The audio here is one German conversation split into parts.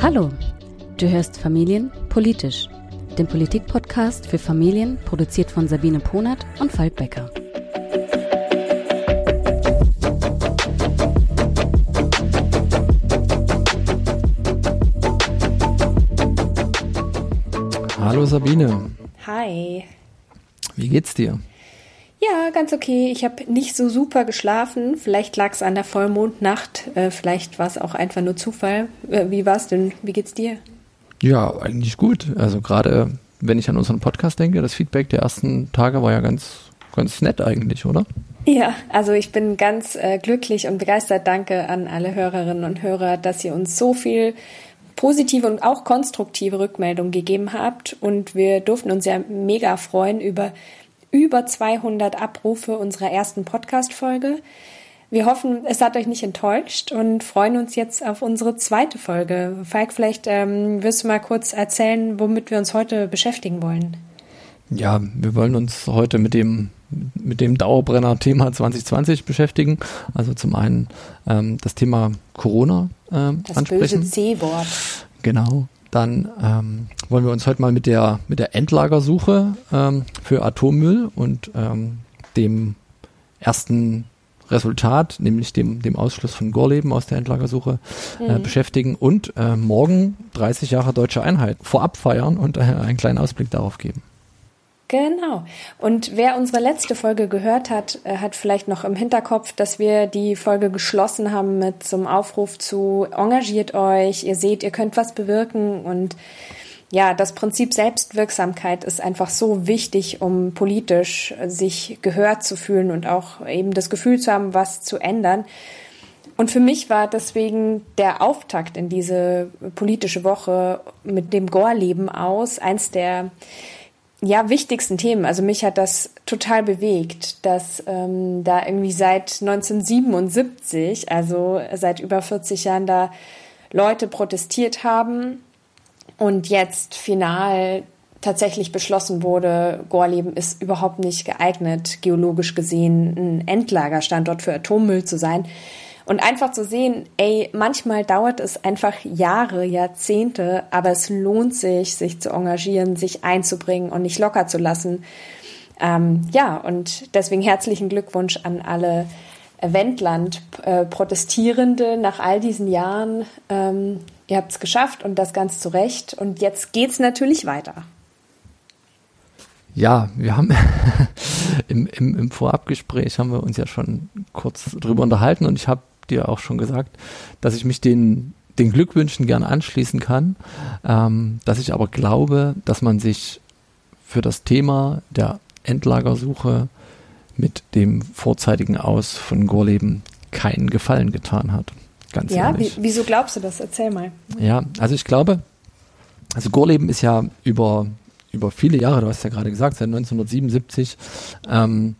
Hallo, du hörst Familien politisch, den Politik-Podcast für Familien, produziert von Sabine Ponert und Falk Becker. Hallo Sabine. Hi. Wie geht's dir? Ganz okay. Ich habe nicht so super geschlafen. Vielleicht lag es an der Vollmondnacht. Äh, vielleicht war es auch einfach nur Zufall. Äh, wie war es denn? Wie geht's dir? Ja, eigentlich gut. Also gerade wenn ich an unseren Podcast denke, das Feedback der ersten Tage war ja ganz, ganz nett eigentlich, oder? Ja, also ich bin ganz äh, glücklich und begeistert. Danke an alle Hörerinnen und Hörer, dass ihr uns so viel positive und auch konstruktive Rückmeldungen gegeben habt. Und wir durften uns ja mega freuen über über 200 Abrufe unserer ersten Podcast-Folge. Wir hoffen, es hat euch nicht enttäuscht und freuen uns jetzt auf unsere zweite Folge. Falk, vielleicht ähm, wirst du mal kurz erzählen, womit wir uns heute beschäftigen wollen. Ja, wir wollen uns heute mit dem mit dem Dauerbrenner-Thema 2020 beschäftigen. Also zum einen ähm, das Thema Corona ähm, das ansprechen. böse C-Wort. Genau. Dann ähm, wollen wir uns heute mal mit der, mit der Endlagersuche ähm, für Atommüll und ähm, dem ersten Resultat, nämlich dem, dem Ausschluss von Gorleben aus der Endlagersuche äh, mhm. beschäftigen und äh, morgen 30 Jahre deutsche Einheit vorab feiern und äh, einen kleinen Ausblick darauf geben. Genau. Und wer unsere letzte Folge gehört hat, äh, hat vielleicht noch im Hinterkopf, dass wir die Folge geschlossen haben mit zum Aufruf zu engagiert euch, ihr seht, ihr könnt was bewirken und ja, das Prinzip Selbstwirksamkeit ist einfach so wichtig, um politisch sich gehört zu fühlen und auch eben das Gefühl zu haben, was zu ändern. Und für mich war deswegen der Auftakt in diese politische Woche mit dem Gorleben aus eins der ja, wichtigsten Themen. Also mich hat das total bewegt, dass ähm, da irgendwie seit 1977, also seit über 40 Jahren, da Leute protestiert haben und jetzt final tatsächlich beschlossen wurde, Gorleben ist überhaupt nicht geeignet, geologisch gesehen ein Endlagerstandort für Atommüll zu sein. Und einfach zu sehen, ey, manchmal dauert es einfach Jahre, Jahrzehnte, aber es lohnt sich, sich zu engagieren, sich einzubringen und nicht locker zu lassen. Ähm, ja, und deswegen herzlichen Glückwunsch an alle Wendland-Protestierende äh, nach all diesen Jahren. Ähm, ihr habt es geschafft und das ganz zu Recht. Und jetzt geht's natürlich weiter. Ja, wir haben im, im, im Vorabgespräch haben wir uns ja schon kurz drüber unterhalten und ich habe dir auch schon gesagt, dass ich mich den, den Glückwünschen gern anschließen kann, ähm, dass ich aber glaube, dass man sich für das Thema der Endlagersuche mit dem vorzeitigen Aus von Gorleben keinen Gefallen getan hat. Ganz ja, ehrlich. Wie, wieso glaubst du das? Erzähl mal. Ja, also ich glaube, also Gorleben ist ja über, über viele Jahre, du hast ja gerade gesagt, seit 1977 ähm,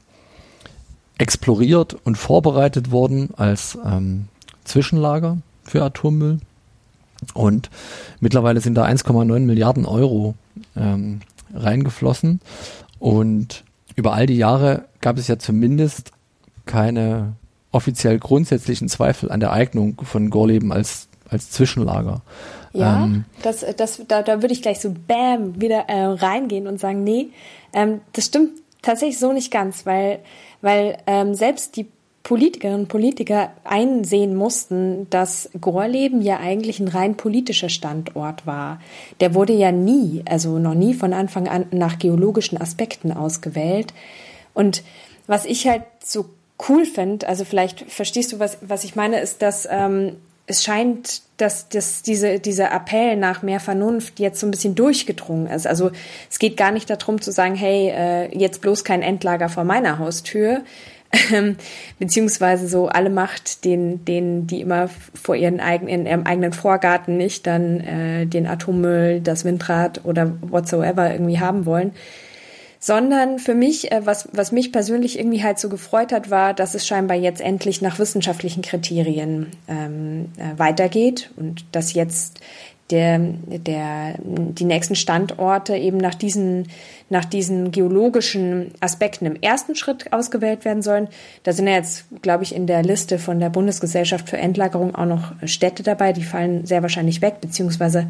exploriert und vorbereitet worden als ähm, Zwischenlager für Atommüll. Und mittlerweile sind da 1,9 Milliarden Euro ähm, reingeflossen. Und über all die Jahre gab es ja zumindest keine offiziell grundsätzlichen Zweifel an der Eignung von Gorleben als, als Zwischenlager. Ja, ähm, das, das, da, da würde ich gleich so bam wieder äh, reingehen und sagen, nee, ähm, das stimmt tatsächlich so nicht ganz, weil weil ähm, selbst die Politikerinnen und Politiker einsehen mussten, dass Gorleben ja eigentlich ein rein politischer Standort war. Der wurde ja nie, also noch nie von Anfang an nach geologischen Aspekten ausgewählt. Und was ich halt so cool finde, also vielleicht verstehst du, was, was ich meine, ist, dass ähm, es scheint, dass, dass diese, dieser Appell nach mehr Vernunft jetzt so ein bisschen durchgedrungen ist. Also es geht gar nicht darum zu sagen, hey, äh, jetzt bloß kein Endlager vor meiner Haustür, ähm, beziehungsweise so alle Macht den, denen, die immer vor ihren eigenen, in ihrem eigenen Vorgarten nicht dann äh, den Atommüll, das Windrad oder whatsoever irgendwie haben wollen, sondern für mich, äh, was, was mich persönlich irgendwie halt so gefreut hat, war, dass es scheinbar jetzt endlich nach wissenschaftlichen Kriterien ähm, äh, weitergeht und dass jetzt der, der, die nächsten Standorte eben nach diesen, nach diesen geologischen Aspekten im ersten Schritt ausgewählt werden sollen. Da sind ja jetzt, glaube ich, in der Liste von der Bundesgesellschaft für Endlagerung auch noch Städte dabei, die fallen sehr wahrscheinlich weg, beziehungsweise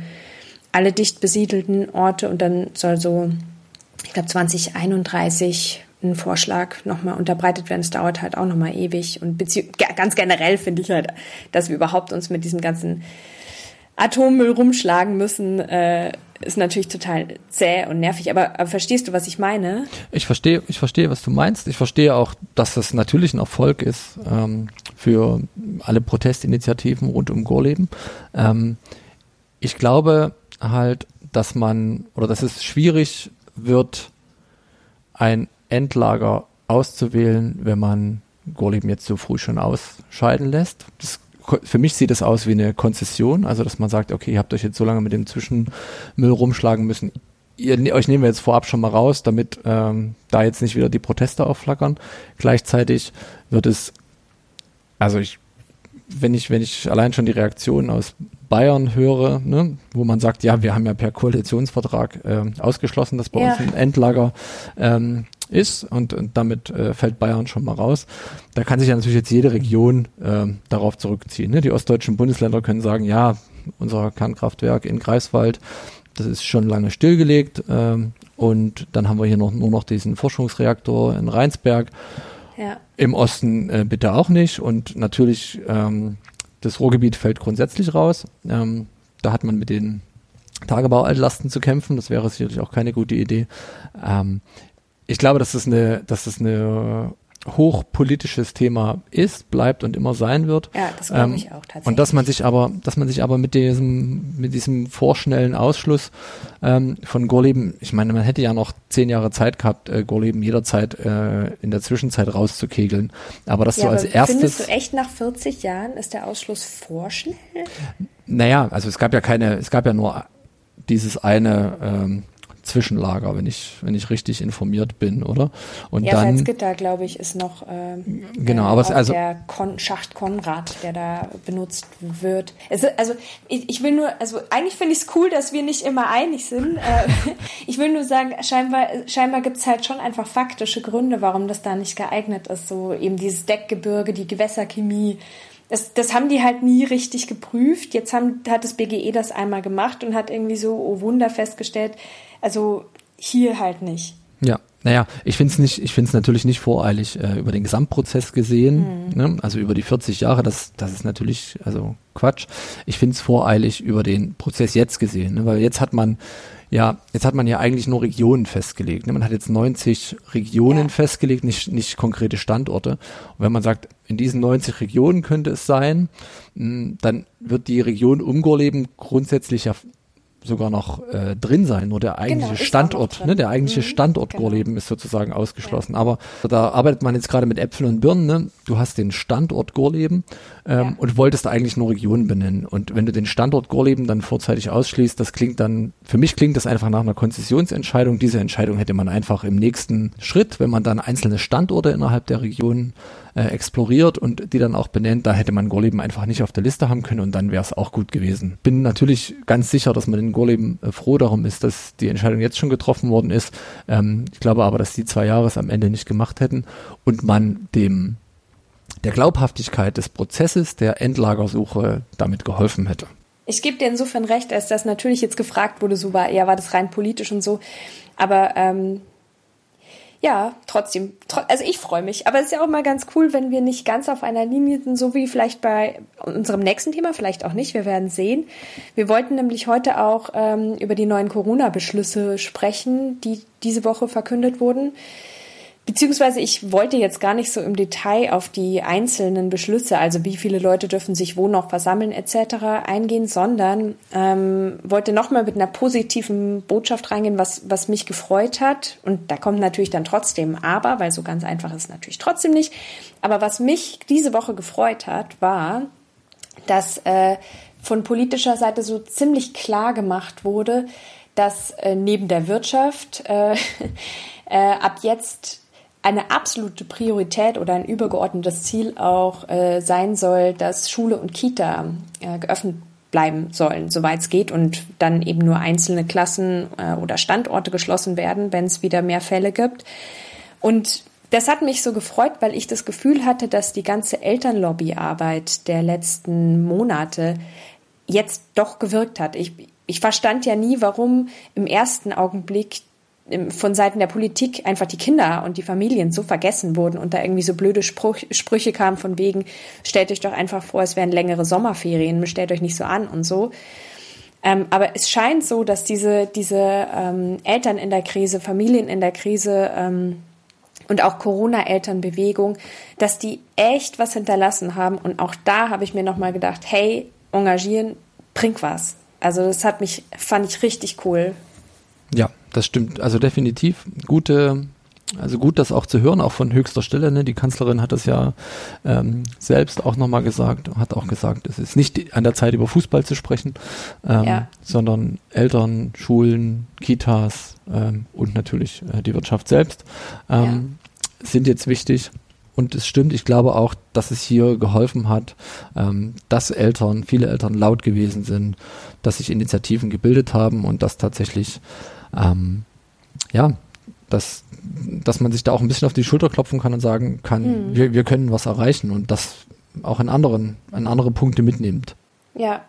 alle dicht besiedelten Orte und dann soll so, ich glaube, 2031 ein Vorschlag nochmal unterbreitet werden. Es dauert halt auch nochmal ewig und ganz generell finde ich halt, dass wir überhaupt uns mit diesem ganzen Atommüll rumschlagen müssen, äh, ist natürlich total zäh und nervig. Aber, aber, verstehst du, was ich meine? Ich verstehe, ich verstehe, was du meinst. Ich verstehe auch, dass das natürlich ein Erfolg ist ähm, für alle Protestinitiativen rund um Gorleben. Ähm, ich glaube halt, dass man oder dass es schwierig wird, ein Endlager auszuwählen, wenn man Gorleben jetzt so früh schon ausscheiden lässt. Das für mich sieht es aus wie eine Konzession, also dass man sagt, okay, ihr habt euch jetzt so lange mit dem Zwischenmüll rumschlagen müssen. Ihr, ne, euch nehmen wir jetzt vorab schon mal raus, damit ähm, da jetzt nicht wieder die Proteste aufflackern. Gleichzeitig wird es, also ich, wenn ich, wenn ich allein schon die Reaktionen aus Bayern höre, ne, wo man sagt, ja, wir haben ja per Koalitionsvertrag äh, ausgeschlossen, dass bei ja. uns ein Endlager ähm, ist und, und damit äh, fällt Bayern schon mal raus. Da kann sich ja natürlich jetzt jede Region äh, darauf zurückziehen. Ne? Die ostdeutschen Bundesländer können sagen, ja, unser Kernkraftwerk in Greifswald, das ist schon lange stillgelegt ähm, und dann haben wir hier noch nur noch diesen Forschungsreaktor in Rheinsberg. Ja. Im Osten äh, bitte auch nicht und natürlich ähm, das Ruhrgebiet fällt grundsätzlich raus. Ähm, da hat man mit den Tagebaualtlasten zu kämpfen. Das wäre sicherlich auch keine gute Idee. Ähm, ich glaube, dass das eine, dass das eine hochpolitisches Thema ist, bleibt und immer sein wird. Ja, das glaube ähm, ich auch tatsächlich. Und dass man sich aber, dass man sich aber mit diesem, mit diesem vorschnellen Ausschluss ähm, von Gorleben, ich meine, man hätte ja noch zehn Jahre Zeit gehabt, äh, Gorleben jederzeit äh, in der Zwischenzeit rauszukegeln. Aber dass ja, so als erstes. Findest du echt nach 40 Jahren ist der Ausschluss vorschnell? Naja, also es gab ja keine, es gab ja nur dieses eine ähm, Zwischenlager, wenn ich, wenn ich richtig informiert bin, oder? Und ja, dann, Salzgitter, glaube ich, ist noch ähm, genau, äh, aber es, also der Kon Schacht Konrad, der da benutzt wird. Also, also ich, ich will nur, also eigentlich finde ich es cool, dass wir nicht immer einig sind. Äh, ich will nur sagen, scheinbar, scheinbar gibt es halt schon einfach faktische Gründe, warum das da nicht geeignet ist. So eben dieses Deckgebirge, die Gewässerchemie. Das, das haben die halt nie richtig geprüft. Jetzt haben, hat das BGE das einmal gemacht und hat irgendwie so, oh Wunder, festgestellt, also hier halt nicht. Ja, naja, ich finde es nicht, ich finde es natürlich nicht voreilig äh, über den Gesamtprozess gesehen, mhm. ne? also über die 40 Jahre, das, das ist natürlich, also Quatsch. Ich finde es voreilig über den Prozess jetzt gesehen, ne? weil jetzt hat man ja, jetzt hat man ja eigentlich nur Regionen festgelegt. Ne? Man hat jetzt 90 Regionen ja. festgelegt, nicht, nicht konkrete Standorte. Und wenn man sagt, in diesen 90 Regionen könnte es sein, dann wird die Region Umgorleben grundsätzlich ja sogar noch äh, drin sein, nur der eigentliche genau, Standort, ne, der eigentliche mhm, Standort genau. Gorleben ist sozusagen ausgeschlossen. Ja. Aber da arbeitet man jetzt gerade mit Äpfeln und Birnen. Ne? Du hast den Standort Gorleben ähm, ja. und wolltest eigentlich nur Regionen benennen. Und wenn du den Standort Gorleben dann vorzeitig ausschließt, das klingt dann, für mich klingt das einfach nach einer Konzessionsentscheidung. Diese Entscheidung hätte man einfach im nächsten Schritt, wenn man dann einzelne Standorte innerhalb der Region äh, exploriert und die dann auch benennt. Da hätte man Gorleben einfach nicht auf der Liste haben können und dann wäre es auch gut gewesen. Bin natürlich ganz sicher, dass man in Gorleben äh, froh darum ist, dass die Entscheidung jetzt schon getroffen worden ist. Ähm, ich glaube aber, dass die zwei Jahre es am Ende nicht gemacht hätten und man dem der Glaubhaftigkeit des Prozesses der Endlagersuche damit geholfen hätte. Ich gebe dir insofern recht, als das natürlich jetzt gefragt wurde, so war, ja, war das rein politisch und so. Aber ähm, ja, trotzdem, also ich freue mich. Aber es ist ja auch mal ganz cool, wenn wir nicht ganz auf einer Linie sind, so wie vielleicht bei unserem nächsten Thema, vielleicht auch nicht, wir werden sehen. Wir wollten nämlich heute auch ähm, über die neuen Corona-Beschlüsse sprechen, die diese Woche verkündet wurden. Beziehungsweise ich wollte jetzt gar nicht so im Detail auf die einzelnen Beschlüsse, also wie viele Leute dürfen sich wo noch versammeln etc. eingehen, sondern ähm, wollte nochmal mit einer positiven Botschaft reingehen, was, was mich gefreut hat. Und da kommt natürlich dann trotzdem aber, weil so ganz einfach ist natürlich trotzdem nicht. Aber was mich diese Woche gefreut hat, war, dass äh, von politischer Seite so ziemlich klar gemacht wurde, dass äh, neben der Wirtschaft äh, äh, ab jetzt eine absolute Priorität oder ein übergeordnetes Ziel auch äh, sein soll, dass Schule und Kita äh, geöffnet bleiben sollen, soweit es geht, und dann eben nur einzelne Klassen äh, oder Standorte geschlossen werden, wenn es wieder mehr Fälle gibt. Und das hat mich so gefreut, weil ich das Gefühl hatte, dass die ganze Elternlobbyarbeit der letzten Monate jetzt doch gewirkt hat. Ich, ich verstand ja nie, warum im ersten Augenblick von Seiten der Politik einfach die Kinder und die Familien so vergessen wurden und da irgendwie so blöde Spruch, Sprüche kamen von wegen, stellt euch doch einfach vor, es wären längere Sommerferien, stellt euch nicht so an und so. Ähm, aber es scheint so, dass diese, diese ähm, Eltern in der Krise, Familien in der Krise ähm, und auch Corona-Elternbewegung, dass die echt was hinterlassen haben. Und auch da habe ich mir nochmal gedacht, hey, engagieren bringt was. Also das hat mich, fand ich richtig cool. Ja, das stimmt. Also definitiv gute, also gut, das auch zu hören, auch von höchster Stelle. Ne? Die Kanzlerin hat das ja ähm, selbst auch nochmal gesagt, hat auch gesagt, es ist nicht an der Zeit, über Fußball zu sprechen, ähm, ja. sondern Eltern, Schulen, Kitas ähm, und natürlich äh, die Wirtschaft selbst ähm, ja. sind jetzt wichtig. Und es stimmt, ich glaube auch, dass es hier geholfen hat, ähm, dass Eltern, viele Eltern laut gewesen sind, dass sich Initiativen gebildet haben und dass tatsächlich ähm, ja, dass, dass man sich da auch ein bisschen auf die Schulter klopfen kann und sagen kann, mhm. wir, wir können was erreichen und das auch in anderen, an andere Punkte mitnimmt. Ja,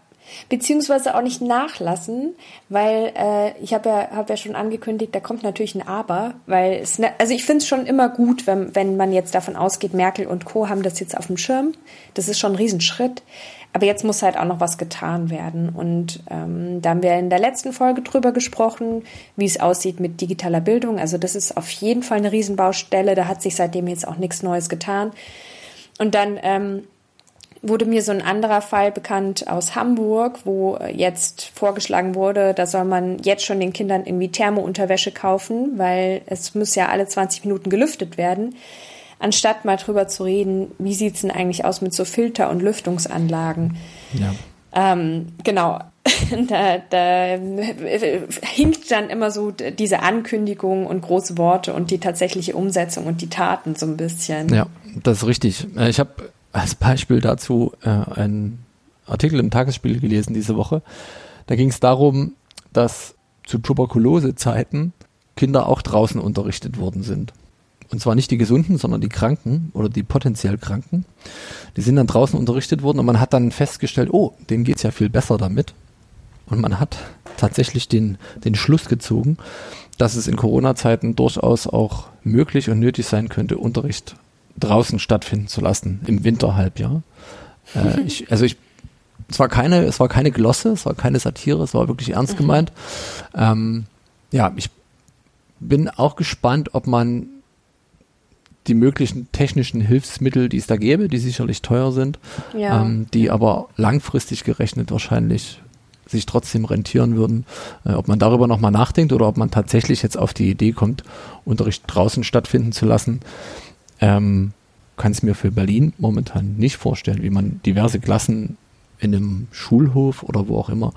beziehungsweise auch nicht nachlassen, weil äh, ich habe ja, hab ja schon angekündigt, da kommt natürlich ein Aber, weil es, ne, also ich finde es schon immer gut, wenn, wenn man jetzt davon ausgeht, Merkel und Co. haben das jetzt auf dem Schirm. Das ist schon ein Riesenschritt. Aber jetzt muss halt auch noch was getan werden. Und ähm, da haben wir in der letzten Folge drüber gesprochen, wie es aussieht mit digitaler Bildung. Also das ist auf jeden Fall eine Riesenbaustelle. Da hat sich seitdem jetzt auch nichts Neues getan. Und dann ähm, wurde mir so ein anderer Fall bekannt aus Hamburg, wo jetzt vorgeschlagen wurde, da soll man jetzt schon den Kindern irgendwie Thermounterwäsche kaufen, weil es muss ja alle 20 Minuten gelüftet werden anstatt mal drüber zu reden, wie sieht es denn eigentlich aus mit so Filter- und Lüftungsanlagen. Ja. Ähm, genau. da, da hinkt dann immer so diese Ankündigung und große Worte und die tatsächliche Umsetzung und die Taten so ein bisschen. Ja, das ist richtig. Äh, ich habe als Beispiel dazu äh, einen Artikel im Tagesspiel gelesen diese Woche. Da ging es darum, dass zu Tuberkulosezeiten Kinder auch draußen unterrichtet worden sind. Und zwar nicht die Gesunden, sondern die Kranken oder die potenziell Kranken. Die sind dann draußen unterrichtet worden und man hat dann festgestellt, oh, denen geht's ja viel besser damit. Und man hat tatsächlich den, den Schluss gezogen, dass es in Corona-Zeiten durchaus auch möglich und nötig sein könnte, Unterricht draußen stattfinden zu lassen im Winterhalbjahr. Äh, ich, also ich, es war keine, es war keine Glosse, es war keine Satire, es war wirklich ernst mhm. gemeint. Ähm, ja, ich bin auch gespannt, ob man die möglichen technischen Hilfsmittel, die es da gäbe, die sicherlich teuer sind, ja. ähm, die aber langfristig gerechnet wahrscheinlich sich trotzdem rentieren würden. Äh, ob man darüber nochmal nachdenkt oder ob man tatsächlich jetzt auf die Idee kommt, Unterricht draußen stattfinden zu lassen, ähm, kann es mir für Berlin momentan nicht vorstellen, wie man diverse Klassen in einem Schulhof oder wo auch immer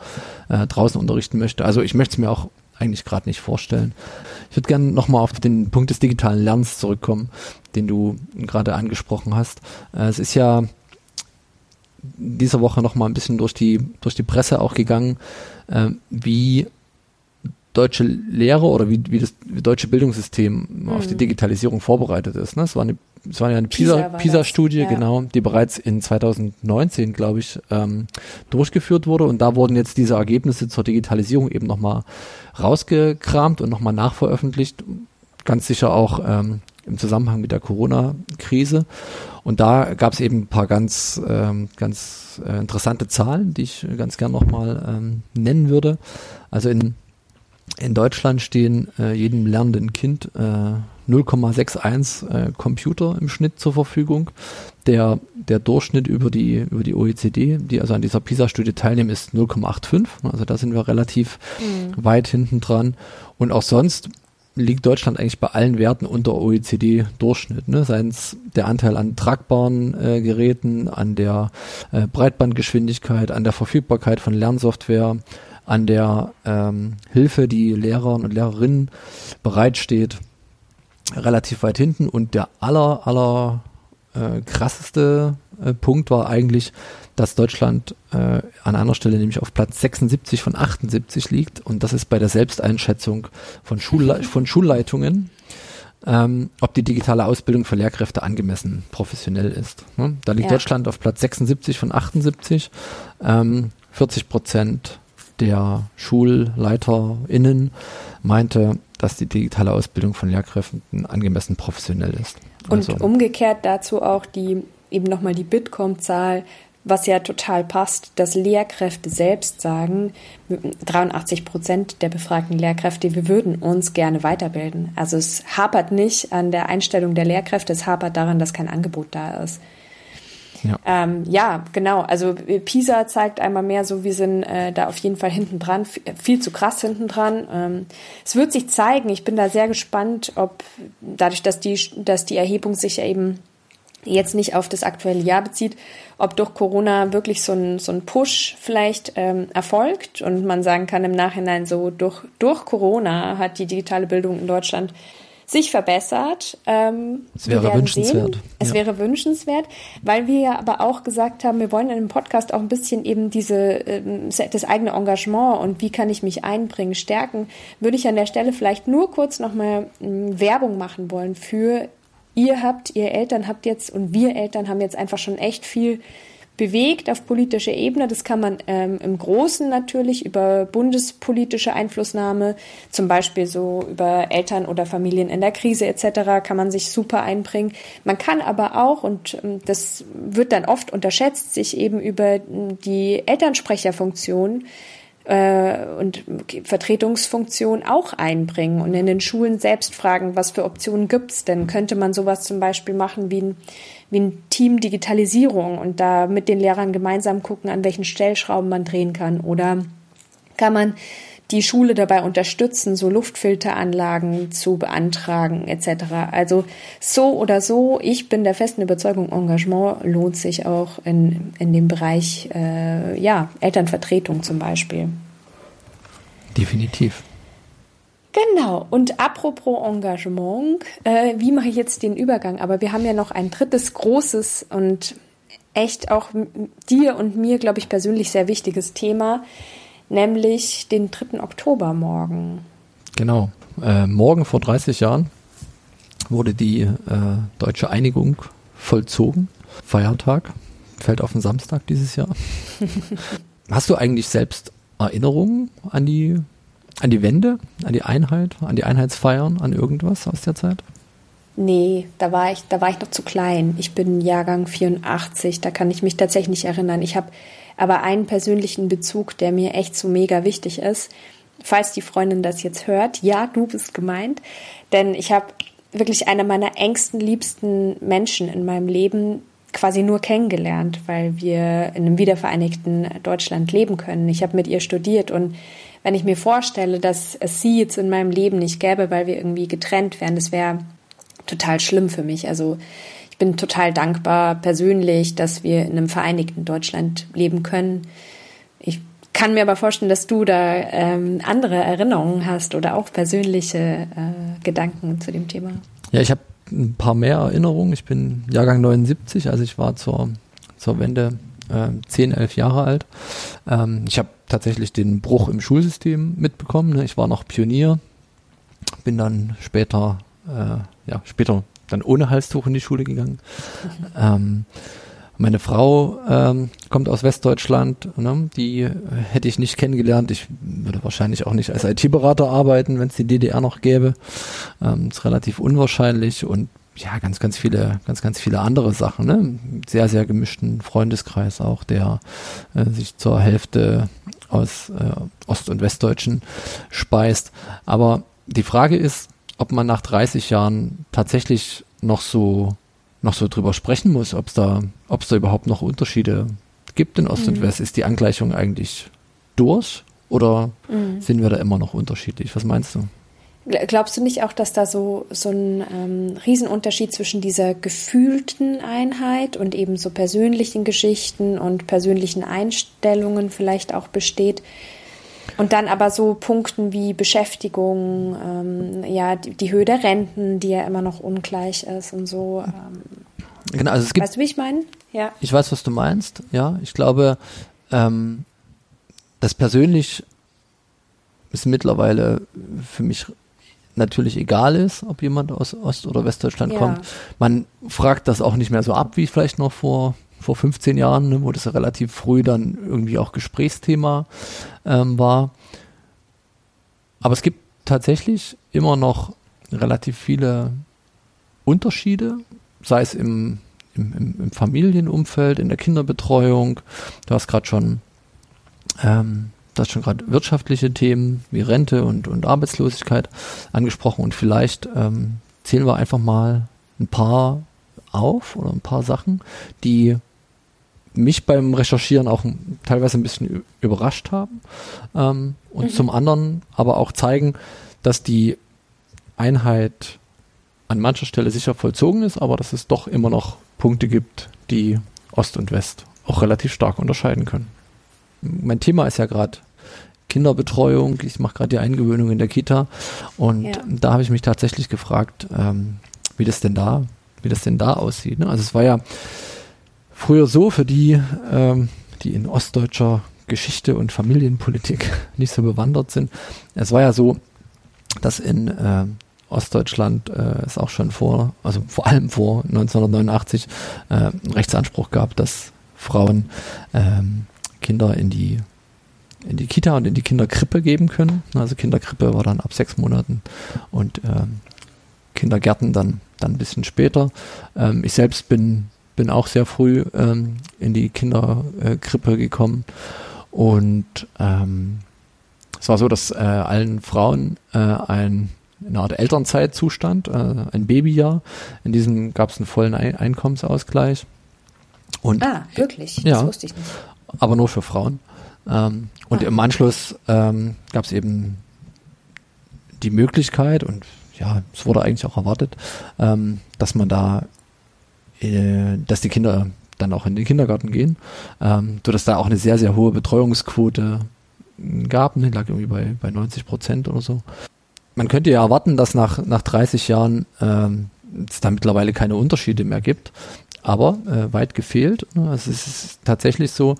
äh, draußen unterrichten möchte. Also ich möchte es mir auch eigentlich gerade nicht vorstellen. Ich würde gerne nochmal auf den Punkt des digitalen Lernens zurückkommen, den du gerade angesprochen hast. Äh, es ist ja diese Woche nochmal ein bisschen durch die, durch die Presse auch gegangen, äh, wie deutsche Lehre oder wie, wie das deutsche Bildungssystem mhm. auf die mhm. Digitalisierung vorbereitet ist. Ne? Es war eine es war ja eine PISA-Studie, PISA ja. genau, die bereits in 2019, glaube ich, ähm, durchgeführt wurde. Und da wurden jetzt diese Ergebnisse zur Digitalisierung eben nochmal rausgekramt und nochmal nachveröffentlicht. Ganz sicher auch ähm, im Zusammenhang mit der Corona-Krise. Und da gab es eben ein paar ganz, ähm, ganz äh, interessante Zahlen, die ich ganz gern nochmal ähm, nennen würde. Also in, in Deutschland stehen äh, jedem lernenden Kind äh, 0,61 äh, Computer im Schnitt zur Verfügung. Der, der Durchschnitt über die, über die OECD, die also an dieser PISA-Studie teilnehmen, ist 0,85. Also da sind wir relativ mhm. weit hinten dran. Und auch sonst liegt Deutschland eigentlich bei allen Werten unter OECD-Durchschnitt. Ne? Seien es der Anteil an tragbaren äh, Geräten, an der äh, Breitbandgeschwindigkeit, an der Verfügbarkeit von Lernsoftware, an der ähm, Hilfe, die Lehrern und Lehrerinnen bereitsteht relativ weit hinten und der aller, aller äh, krasseste äh, Punkt war eigentlich, dass Deutschland äh, an einer Stelle nämlich auf Platz 76 von 78 liegt und das ist bei der Selbsteinschätzung von, Schulle von Schulleitungen, ähm, ob die digitale Ausbildung für Lehrkräfte angemessen professionell ist. Ne? Da liegt ja. Deutschland auf Platz 76 von 78. Ähm, 40 Prozent der SchulleiterInnen meinte, dass die digitale Ausbildung von Lehrkräften angemessen professionell ist. Und also, umgekehrt dazu auch die eben nochmal die Bitkom-Zahl, was ja total passt, dass Lehrkräfte selbst sagen, 83 Prozent der befragten Lehrkräfte, wir würden uns gerne weiterbilden. Also es hapert nicht an der Einstellung der Lehrkräfte, es hapert daran, dass kein Angebot da ist. Ja. Ähm, ja, genau. Also PISA zeigt einmal mehr so, wir sind äh, da auf jeden Fall hinten dran, viel zu krass hinten dran. Ähm, es wird sich zeigen. Ich bin da sehr gespannt, ob dadurch, dass die, dass die Erhebung sich ja eben jetzt nicht auf das aktuelle Jahr bezieht, ob durch Corona wirklich so ein, so ein Push vielleicht ähm, erfolgt und man sagen kann im Nachhinein so, durch, durch Corona hat die digitale Bildung in Deutschland sich verbessert. Ähm, es wäre wünschenswert. Sehen. Es ja. wäre wünschenswert, weil wir ja aber auch gesagt haben, wir wollen in dem Podcast auch ein bisschen eben diese ähm, das eigene Engagement und wie kann ich mich einbringen stärken. Würde ich an der Stelle vielleicht nur kurz nochmal ähm, Werbung machen wollen für ihr habt, ihr Eltern habt jetzt und wir Eltern haben jetzt einfach schon echt viel bewegt auf politischer Ebene. Das kann man ähm, im Großen natürlich über bundespolitische Einflussnahme, zum Beispiel so über Eltern oder Familien in der Krise etc., kann man sich super einbringen. Man kann aber auch, und ähm, das wird dann oft unterschätzt, sich eben über die Elternsprecherfunktion und Vertretungsfunktion auch einbringen und in den Schulen selbst fragen, was für Optionen gibt's denn? Könnte man sowas zum Beispiel machen wie ein, wie ein Team Digitalisierung und da mit den Lehrern gemeinsam gucken, an welchen Stellschrauben man drehen kann? Oder kann man die Schule dabei unterstützen, so Luftfilteranlagen zu beantragen etc. Also so oder so, ich bin der festen Überzeugung, Engagement lohnt sich auch in, in dem Bereich äh, ja, Elternvertretung zum Beispiel. Definitiv. Genau, und apropos Engagement, äh, wie mache ich jetzt den Übergang? Aber wir haben ja noch ein drittes großes und echt auch dir und mir, glaube ich, persönlich sehr wichtiges Thema, nämlich den 3. Oktober morgen. Genau. Äh, morgen vor 30 Jahren wurde die äh, deutsche Einigung vollzogen. Feiertag. Fällt auf den Samstag dieses Jahr. Hast du eigentlich selbst Erinnerungen an die, an die Wende, an die Einheit, an die Einheitsfeiern, an irgendwas aus der Zeit? Nee, da war ich, da war ich noch zu klein. Ich bin Jahrgang 84, da kann ich mich tatsächlich nicht erinnern. Ich habe aber einen persönlichen Bezug, der mir echt so mega wichtig ist. Falls die Freundin das jetzt hört, ja, du bist gemeint, denn ich habe wirklich eine meiner engsten, liebsten Menschen in meinem Leben quasi nur kennengelernt, weil wir in einem wiedervereinigten Deutschland leben können. Ich habe mit ihr studiert und wenn ich mir vorstelle, dass es sie jetzt in meinem Leben nicht gäbe, weil wir irgendwie getrennt wären, das wäre total schlimm für mich. Also bin total dankbar persönlich, dass wir in einem vereinigten Deutschland leben können. Ich kann mir aber vorstellen, dass du da ähm, andere Erinnerungen hast oder auch persönliche äh, Gedanken zu dem Thema. Ja, ich habe ein paar mehr Erinnerungen. Ich bin Jahrgang 79, also ich war zur, zur Wende äh, 10, 11 Jahre alt. Ähm, ich habe tatsächlich den Bruch im Schulsystem mitbekommen. Ne? Ich war noch Pionier, bin dann später, äh, ja, später dann ohne Halstuch in die Schule gegangen. ähm, meine Frau ähm, kommt aus Westdeutschland, ne? die hätte ich nicht kennengelernt. Ich würde wahrscheinlich auch nicht als IT-Berater arbeiten, wenn es die DDR noch gäbe. Ähm, ist relativ unwahrscheinlich und ja, ganz, ganz viele, ganz, ganz viele andere Sachen. Ne? Sehr, sehr gemischten Freundeskreis auch, der äh, sich zur Hälfte aus äh, Ost- und Westdeutschen speist. Aber die Frage ist, ob man nach 30 Jahren tatsächlich noch so noch so drüber sprechen muss, ob es da, ob es da überhaupt noch Unterschiede gibt in Ost mhm. und West. Ist die Angleichung eigentlich durch oder mhm. sind wir da immer noch unterschiedlich? Was meinst du? Glaubst du nicht auch, dass da so, so ein ähm, Riesenunterschied zwischen dieser gefühlten Einheit und eben so persönlichen Geschichten und persönlichen Einstellungen vielleicht auch besteht? Und dann aber so Punkten wie Beschäftigung, ähm, ja, die, die, Höhe der Renten, die ja immer noch ungleich ist und so. Ähm. Genau, also es gibt, weißt du, wie ich meine? Ja. Ich weiß, was du meinst. Ja, ich glaube, ähm, das persönlich ist mittlerweile für mich natürlich egal ist, ob jemand aus Ost- oder Westdeutschland Ja. kommt. Man fragt das auch nicht mehr so ab, wie vielleicht noch vor, vor 15 Jahren, ne, wo das relativ früh dann irgendwie auch Gesprächsthema ähm, war. Aber es gibt tatsächlich immer noch relativ viele Unterschiede, sei es im, im, im, im Familienumfeld, in der Kinderbetreuung. Du hast gerade schon, ähm, du hast schon gerade wirtschaftliche Themen wie Rente und, und Arbeitslosigkeit angesprochen und vielleicht ähm, zählen wir einfach mal ein paar auf oder ein paar Sachen, die mich beim Recherchieren auch teilweise ein bisschen überrascht haben ähm, und zum anderen aber auch zeigen, dass die Einheit an mancher Stelle sicher vollzogen ist, aber dass es doch immer noch Punkte gibt, die Ost und West auch relativ stark unterscheiden können. Mein Thema ist ja gerade Kinderbetreuung. Ich mache gerade die Eingewöhnung in der Kita und Ja. da habe ich mich tatsächlich gefragt, ähm, wie das denn da, wie das denn da aussieht. Ne? Also es war ja früher so für die, ähm, die in ostdeutscher Geschichte und Familienpolitik nicht so bewandert sind. Es war ja so, dass in äh, Ostdeutschland äh, es auch schon vor, also vor allem vor 1989 äh, einen Rechtsanspruch gab, dass Frauen ähm, Kinder in die in die Kita und in die Kinderkrippe geben können. Also Kinderkrippe war dann ab sechs Monaten und ähm, Kindergärten dann dann ein bisschen später. Ähm, ich selbst bin bin auch sehr früh ähm, in die Kinderkrippe gekommen und ähm, es war so, dass äh, allen Frauen äh, ein eine Art Elternzeit zustand, äh, ein Babyjahr. In diesem gab es einen vollen Ein Einkommensausgleich. Und Ah, wirklich? Ja. Das wusste ich nicht. aber nur für Frauen. Ähm, und Ah. im Anschluss ähm, gab es eben die Möglichkeit und ja, es wurde eigentlich auch erwartet, ähm, dass man da, äh, dass die Kinder dann auch in den Kindergarten gehen, ähm, so dass da auch eine sehr, sehr hohe Betreuungsquote äh, gab, ne, lag irgendwie bei, bei 90 Prozent oder so. Man könnte ja erwarten, dass nach, nach 30 Jahren ähm, es da mittlerweile keine Unterschiede mehr gibt, aber äh, weit gefehlt. Ne, Also es ist tatsächlich so,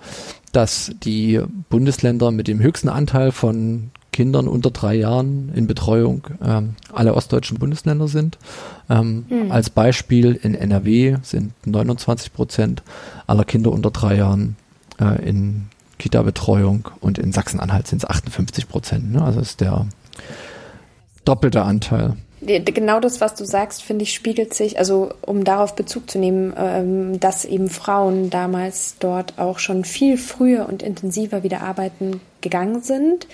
dass die Bundesländer mit dem höchsten Anteil von Kindern unter drei Jahren in Betreuung ähm, alle ostdeutschen Bundesländer sind. Ähm, Hm. Als Beispiel in NRW sind 29 Prozent aller Kinder unter drei Jahren äh, in Kita-Betreuung und in Sachsen-Anhalt sind es 58 Prozent. Ne? Also ist der doppelte Anteil. Genau das, was du sagst, finde ich, spiegelt sich, also um darauf Bezug zu nehmen, ähm, dass eben Frauen damals dort auch schon viel früher und intensiver wieder arbeiten gegangen sind.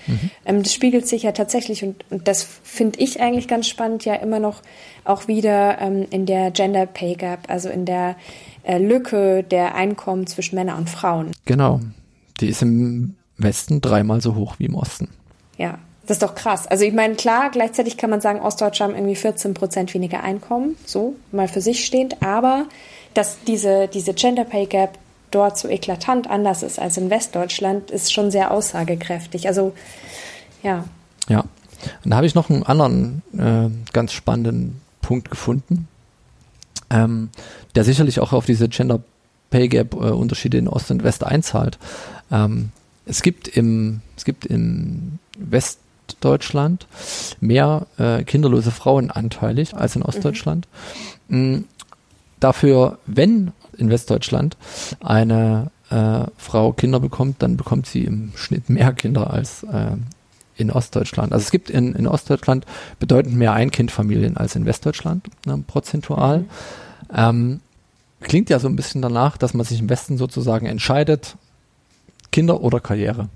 Ähm, das spiegelt sich ja tatsächlich, und, und das finde ich eigentlich ganz spannend, ja immer noch auch wieder ähm, in der Gender Pay Gap, also in der äh, Lücke der Einkommen zwischen Männern und Frauen. Genau. Die ist im Westen dreimal so hoch wie im Osten. Ja, das ist doch krass. Also ich meine, klar, gleichzeitig kann man sagen, Ostdeutsche haben irgendwie 14 Prozent weniger Einkommen, so mal für sich stehend, aber dass diese, diese Gender Pay Gap dort so eklatant anders ist als in Westdeutschland, ist schon sehr aussagekräftig. Also ja, Ja. Und da habe ich noch einen anderen äh, ganz spannenden Punkt gefunden, ähm, der sicherlich auch auf diese Gender Pay Gap äh, Unterschiede in Ost und West einzahlt. Ähm, es gibt im es gibt in Westdeutschland mehr äh, kinderlose Frauen anteilig als in Ostdeutschland. Mm, Dafür, wenn in Westdeutschland eine äh, Frau Kinder bekommt, dann bekommt sie im Schnitt mehr Kinder als äh, in Ostdeutschland. Also es gibt in, in Ostdeutschland bedeutend mehr Ein-Kind-Familien als in Westdeutschland, ne, prozentual. Ähm, klingt ja so ein bisschen danach, dass man sich im Westen sozusagen entscheidet, Kinder oder Karriere.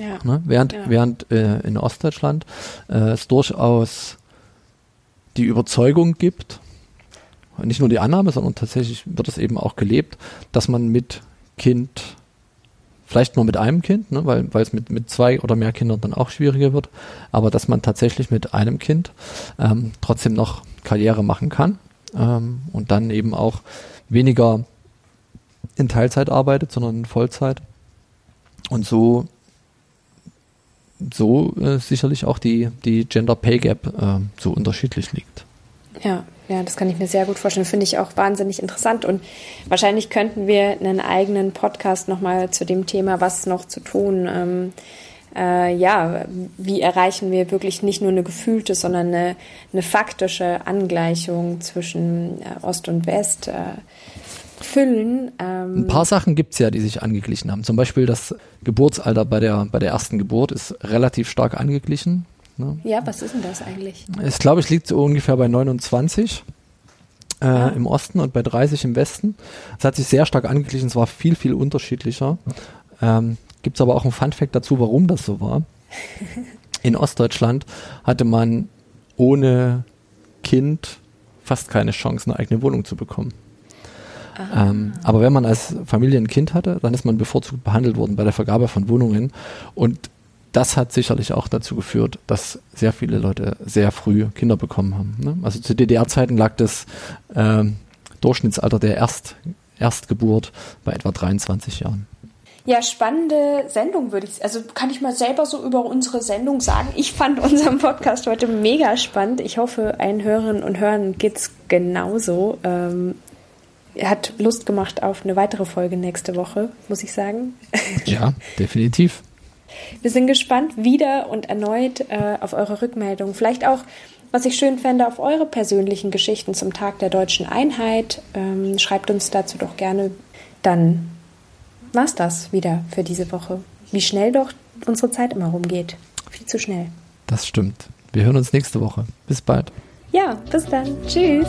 Ja. Ne? Während, Ja. während äh, in Ostdeutschland äh, es durchaus die Überzeugung gibt, nicht nur die Annahme, sondern tatsächlich wird es eben auch gelebt, dass man mit Kind, vielleicht nur mit einem Kind, ne, weil, weil es mit, mit zwei oder mehr Kindern dann auch schwieriger wird, aber dass man tatsächlich mit einem Kind ähm, trotzdem noch Karriere machen kann ähm, und dann eben auch weniger in Teilzeit arbeitet, sondern in Vollzeit. Und so so äh, sicherlich auch die, die Gender Pay Gap äh, so unterschiedlich liegt. Ja, ja, das kann ich mir sehr gut vorstellen. Finde ich auch wahnsinnig interessant. Und wahrscheinlich könnten wir einen eigenen Podcast nochmal zu dem Thema, was noch zu tun. Ähm, äh, ja, wie erreichen wir wirklich nicht nur eine gefühlte, sondern eine, eine faktische Angleichung zwischen äh, Ost und West. Füllen. Ähm Ein paar Sachen gibt es ja, die sich angeglichen haben. Zum Beispiel das Geburtsalter bei der, bei der ersten Geburt ist relativ stark angeglichen. Ne? Ja, was ist denn das eigentlich? Ich glaube, es liegt so ungefähr bei 29 äh, ja. im Osten und bei 30 im Westen. Es hat sich sehr stark angeglichen, es war viel, viel unterschiedlicher. Ähm, Gibt es aber auch ein Fun-Fact dazu, warum das so war. In Ostdeutschland hatte man ohne Kind fast keine Chance, eine eigene Wohnung zu bekommen. Ähm, aber wenn man als Familie ein Kind hatte, dann ist man bevorzugt behandelt worden bei der Vergabe von Wohnungen. Und das hat sicherlich auch dazu geführt, dass sehr viele Leute sehr früh Kinder bekommen haben. Ne? Also zu DDR-Zeiten lag das äh, Durchschnittsalter der Erst, Erstgeburt bei etwa 23 Jahren. Ja, spannende Sendung würde ich, also kann ich mal selber so über unsere Sendung sagen. Ich fand unseren Podcast heute mega spannend. Ich hoffe, allen Hörerinnen und Hörern geht es genauso. Ähm, hat Lust gemacht auf eine weitere Folge nächste Woche, muss ich sagen. Ja, definitiv. Wir sind gespannt wieder und erneut äh, auf eure Rückmeldung. Vielleicht auch, was ich schön fände, auf eure persönlichen Geschichten zum Tag der deutschen Einheit. Ähm, schreibt uns dazu doch gerne. Dann war's das wieder für diese Woche. Wie schnell doch unsere Zeit immer rumgeht. Viel zu schnell. Das stimmt. Wir hören uns nächste Woche. Bis bald. Ja, bis dann. Tschüss.